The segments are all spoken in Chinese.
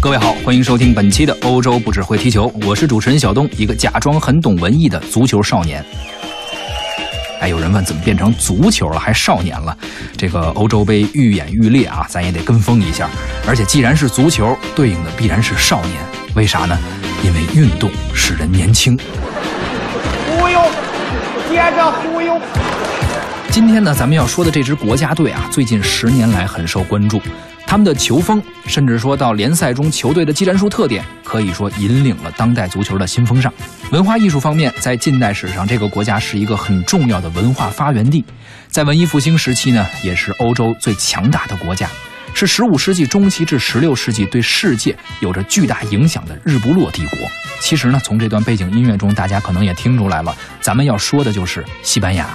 各位好，欢迎收听本期的欧洲不只会踢球，我是主持人小东，一个假装很懂文艺的足球少年。哎，有人问怎么变成足球了，还少年了？这个欧洲杯愈演愈烈啊，咱也得跟风一下。而且既然是足球，对应的必然是少年，为啥呢？因为运动使人年轻。忽悠，接着忽悠。今天呢，咱们要说的这支国家队啊，最近十年来很受关注。他们的球风，甚至说到联赛中球队的技战术特点，可以说引领了当代足球的新风尚。文化艺术方面，在近代史上，这个国家是一个很重要的文化发源地。在文艺复兴时期呢，也是欧洲最强大的国家，是十五世纪中期至十六世纪对世界有着巨大影响的日不落帝国。其实呢，从这段背景音乐中，大家可能也听出来了，咱们要说的就是西班牙。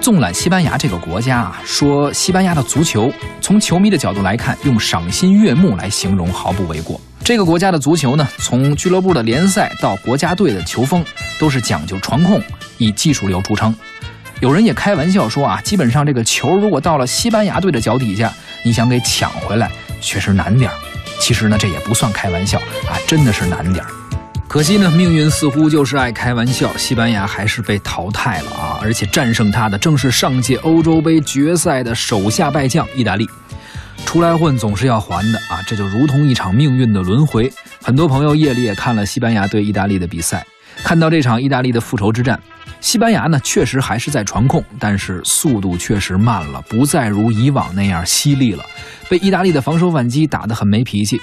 纵览西班牙这个国家啊，说西班牙的足球，从球迷的角度来看，用赏心悦目来形容毫不为过。这个国家的足球呢，从俱乐部的联赛到国家队的球风，都是讲究传控，以技术流著称。有人也开玩笑说啊，基本上这个球如果到了西班牙队的脚底下，你想给抢回来，确实难点其实呢，这也不算开玩笑啊，真的是难点可惜呢，命运似乎就是爱开玩笑，西班牙还是被淘汰了啊！而且战胜他的正是上届欧洲杯决赛的手下败将意大利。出来混总是要还的啊，这就如同一场命运的轮回。很多朋友夜里也看了西班牙对意大利的比赛，看到这场意大利的复仇之战，西班牙呢确实还是在传控，但是速度确实慢了，不再如以往那样犀利了，被意大利的防守反击打得很没脾气。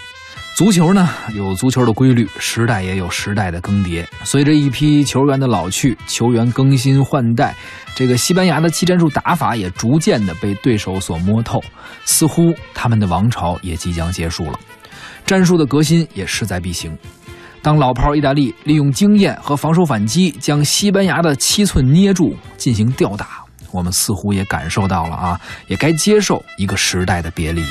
足球呢有足球的规律，时代也有时代的更迭。随着一批球员的老去，球员更新换代，这个西班牙的技战术打法也逐渐的被对手所摸透，似乎他们的王朝也即将结束了。战术的革新也势在必行。当老炮意大利利用经验和防守反击，将西班牙的七寸捏住进行吊打，我们似乎也感受到了啊，也该接受一个时代的别离。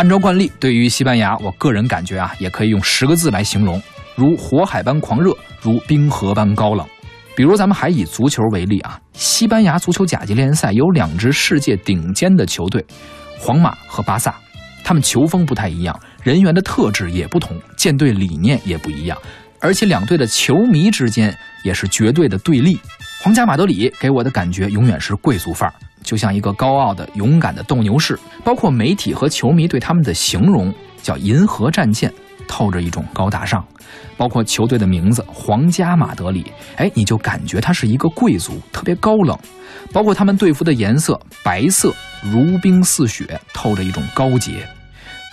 按照惯例，对于西班牙，我个人感觉啊，也可以用十个字来形容：如火海般狂热，如冰河般高冷。比如，咱们还以足球为例啊，西班牙足球甲级联赛有两支世界顶尖的球队，皇马和巴萨，他们球风不太一样，人员的特质也不同，建队理念也不一样，而且两队的球迷之间也是绝对的对立。皇家马德里给我的感觉永远是贵族范儿。就像一个高傲的、勇敢的斗牛士，包括媒体和球迷对他们的形容叫“银河战舰”，透着一种高大上。包括球队的名字“皇家马德里”，哎，你就感觉他是一个贵族，特别高冷。包括他们队服的颜色，白色如冰似雪，透着一种高洁。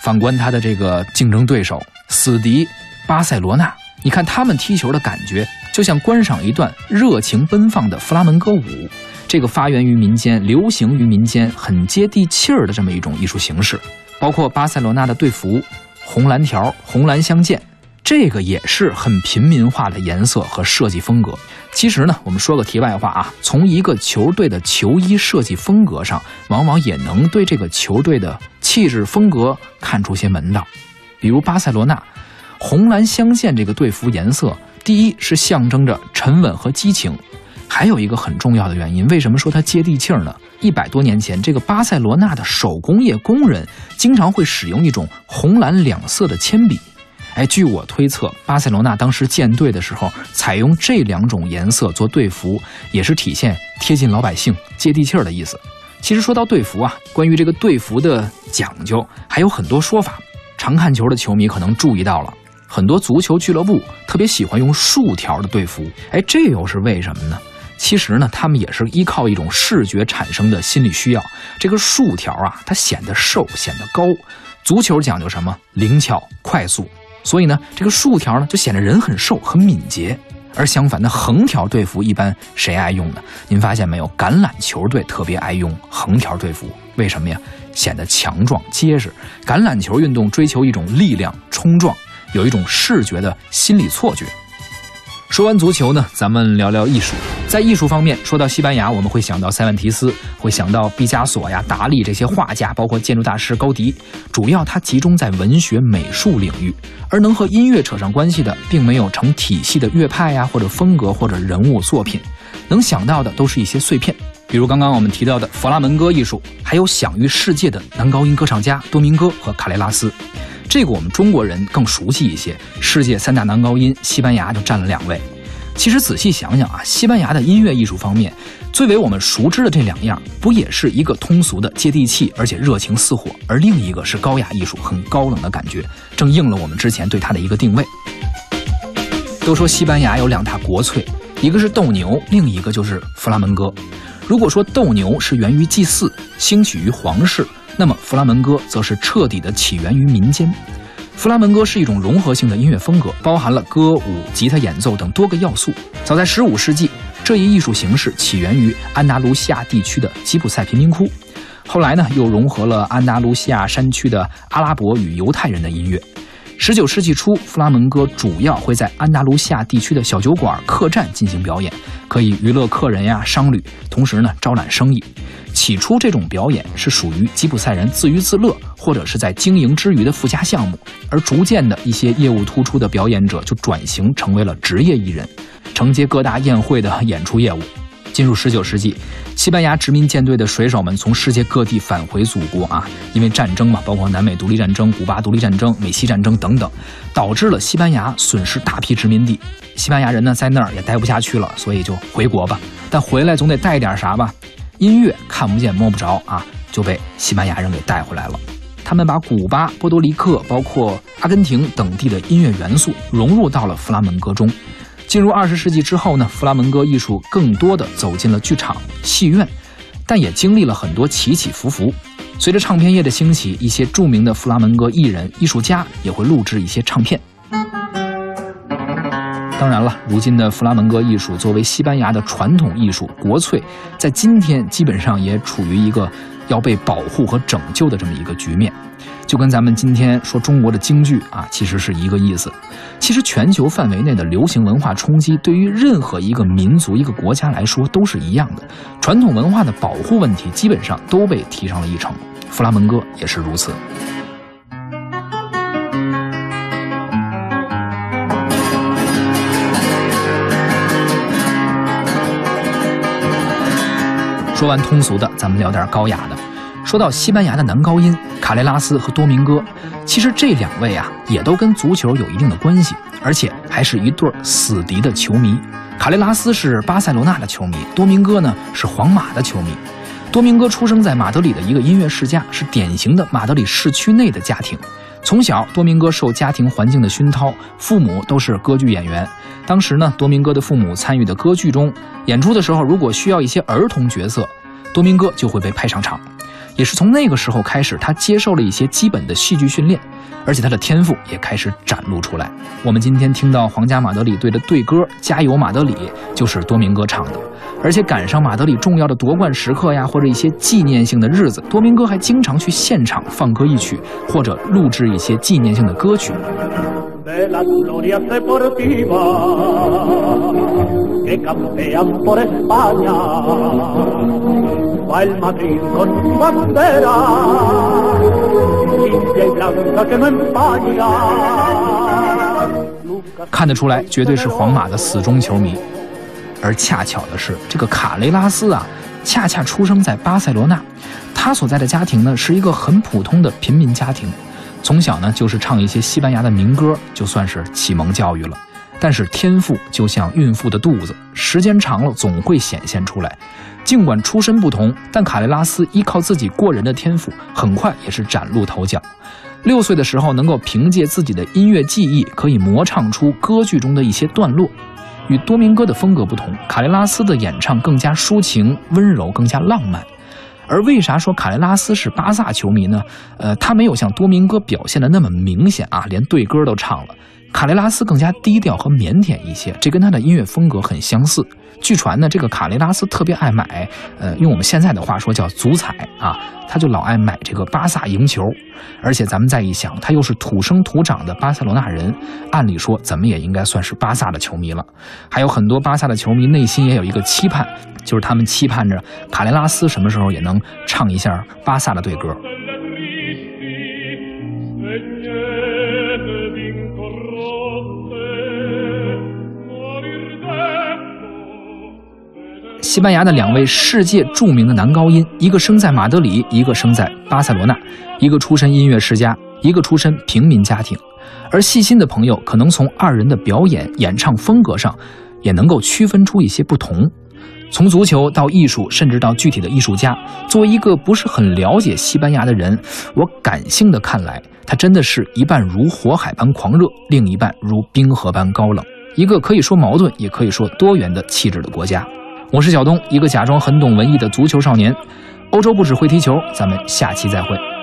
反观他的这个竞争对手死敌巴塞罗那，你看他们踢球的感觉，就像观赏一段热情奔放的弗拉门戈舞。这个发源于民间、流行于民间、很接地气儿的这么一种艺术形式，包括巴塞罗那的队服，红蓝条、红蓝相间，这个也是很平民化的颜色和设计风格。其实呢，我们说个题外话啊，从一个球队的球衣设计风格上，往往也能对这个球队的气质风格看出些门道。比如巴塞罗那，红蓝相间这个队服颜色，第一是象征着沉稳和激情。还有一个很重要的原因，为什么说它接地气儿呢？一百多年前，这个巴塞罗那的手工业工人经常会使用一种红蓝两色的铅笔。哎，据我推测，巴塞罗那当时建队的时候采用这两种颜色做队服，也是体现贴近老百姓、接地气儿的意思。其实说到队服啊，关于这个队服的讲究还有很多说法。常看球的球迷可能注意到了，很多足球俱乐部特别喜欢用竖条的队服。哎，这又是为什么呢？其实呢，他们也是依靠一种视觉产生的心理需要。这个竖条啊，它显得瘦，显得高。足球讲究什么？灵巧、快速。所以呢，这个竖条呢，就显得人很瘦、很敏捷。而相反的横条队服，一般谁爱用呢？您发现没有？橄榄球队特别爱用横条队服，为什么呀？显得强壮、结实。橄榄球运动追求一种力量、冲撞，有一种视觉的心理错觉。说完足球呢，咱们聊聊艺术。在艺术方面，说到西班牙，我们会想到塞万提斯，会想到毕加索呀、达利这些画家，包括建筑大师高迪。主要它集中在文学美术领域，而能和音乐扯上关系的，并没有成体系的乐派呀，或者风格或者人物作品。能想到的都是一些碎片。比如刚刚我们提到的弗拉门戈艺术，还有享誉世界的男高音歌唱家多明戈和卡雷拉斯。这个我们中国人更熟悉一些，世界三大男高音，西班牙就占了两位。其实仔细想想啊，西班牙的音乐艺术方面，最为我们熟知的这两样，不也是一个通俗的接地气，而且热情似火，而另一个是高雅艺术，很高冷的感觉，正应了我们之前对它的一个定位。都说西班牙有两大国粹，一个是斗牛，另一个就是弗拉门戈。如果说斗牛是源于祭祀，兴起于皇室，那么弗拉门戈则是彻底的起源于民间。弗拉门戈是一种融合性的音乐风格，包含了歌舞、吉他演奏等多个要素。早在15世纪，这一艺术形式起源于安达卢西亚地区的吉普赛贫民窟，后来呢又融合了安达卢西亚山区的阿拉伯与犹太人的音乐。19世纪初，弗拉门戈主要会在安达卢西亚地区的小酒馆、客栈进行表演，可以娱乐客人呀、商旅，同时呢招揽生意。起初，这种表演是属于吉普赛人自娱自乐，或者是在经营之余的附加项目。而逐渐的，一些业务突出的表演者就转型成为了职业艺人，承接各大宴会的演出业务。进入19世纪，西班牙殖民舰队的水手们从世界各地返回祖国啊，因为战争嘛，包括南美独立战争、古巴独立战争、美西战争等等，导致了西班牙损失大批殖民地。西班牙人呢，在那儿也待不下去了，所以就回国吧。但回来总得带点啥吧。音乐看不见摸不着啊，就被西班牙人给带回来了。他们把古巴、波多黎各，包括阿根廷等地的音乐元素融入到了弗拉门戈中。进入二十世纪之后呢，弗拉门戈艺术更多的走进了剧场、戏院，但也经历了很多起起伏伏。随着唱片业的兴起，一些著名的弗拉门戈艺人、艺术家也会录制一些唱片。当然了，如今的弗拉门戈艺术作为西班牙的传统艺术国粹，在今天基本上也处于一个要被保护和拯救的这么一个局面，就跟咱们今天说中国的京剧啊，其实是一个意思。其实全球范围内的流行文化冲击，对于任何一个民族、一个国家来说都是一样的。传统文化的保护问题，基本上都被提上了议程，弗拉门戈也是如此。说完通俗的，咱们聊点高雅的。说到西班牙的男高音卡雷拉斯和多明戈，其实这两位啊也都跟足球有一定的关系，而且还是一对死敌的球迷。卡雷拉斯是巴塞罗那的球迷，多明戈呢是皇马的球迷。多明戈出生在马德里的一个音乐世家，是典型的马德里市区内的家庭。从小，多明戈受家庭环境的熏陶，父母都是歌剧演员。当时呢，多明戈的父母参与的歌剧中演出的时候，如果需要一些儿童角色，多明戈就会被派上场。也是从那个时候开始，他接受了一些基本的戏剧训练，而且他的天赋也开始展露出来。我们今天听到皇家马德里队的队歌《加油马德里》，就是多明戈唱的。而且赶上马德里重要的夺冠时刻呀，或者一些纪念性的日子，多明戈还经常去现场放歌一曲，或者录制一些纪念性的歌曲。看得出来，绝对是皇马的死忠球迷。而恰巧的是，这个卡雷拉斯啊，恰恰出生在巴塞罗那。他所在的家庭呢，是一个很普通的平民家庭。从小呢，就是唱一些西班牙的民歌，就算是启蒙教育了。但是天赋就像孕妇的肚子，时间长了总会显现出来。尽管出身不同，但卡雷拉斯依靠自己过人的天赋，很快也是崭露头角。六岁的时候，能够凭借自己的音乐技艺，可以模唱出歌剧中的一些段落。与多明戈的风格不同，卡雷拉斯的演唱更加抒情、温柔，更加浪漫。而为啥说卡雷拉斯是巴萨球迷呢？呃，他没有像多明戈表现的那么明显啊，连对歌都唱了。卡雷拉斯更加低调和腼腆一些，这跟他的音乐风格很相似。据传呢，这个卡雷拉斯特别爱买，呃，用我们现在的话说叫足彩啊，他就老爱买这个巴萨赢球。而且咱们再一想，他又是土生土长的巴塞罗那人，按理说怎么也应该算是巴萨的球迷了。还有很多巴萨的球迷内心也有一个期盼，就是他们期盼着卡雷拉斯什么时候也能唱一下巴萨的队歌。西班牙的两位世界著名的男高音，一个生在马德里，一个生在巴塞罗那，一个出身音乐世家，一个出身平民家庭。而细心的朋友可能从二人的表演、演唱风格上，也能够区分出一些不同。从足球到艺术，甚至到具体的艺术家，作为一个不是很了解西班牙的人，我感性的看来，他真的是一半如火海般狂热，另一半如冰河般高冷，一个可以说矛盾，也可以说多元的气质的国家。我是小东，一个假装很懂文艺的足球少年。欧洲不只会踢球，咱们下期再会。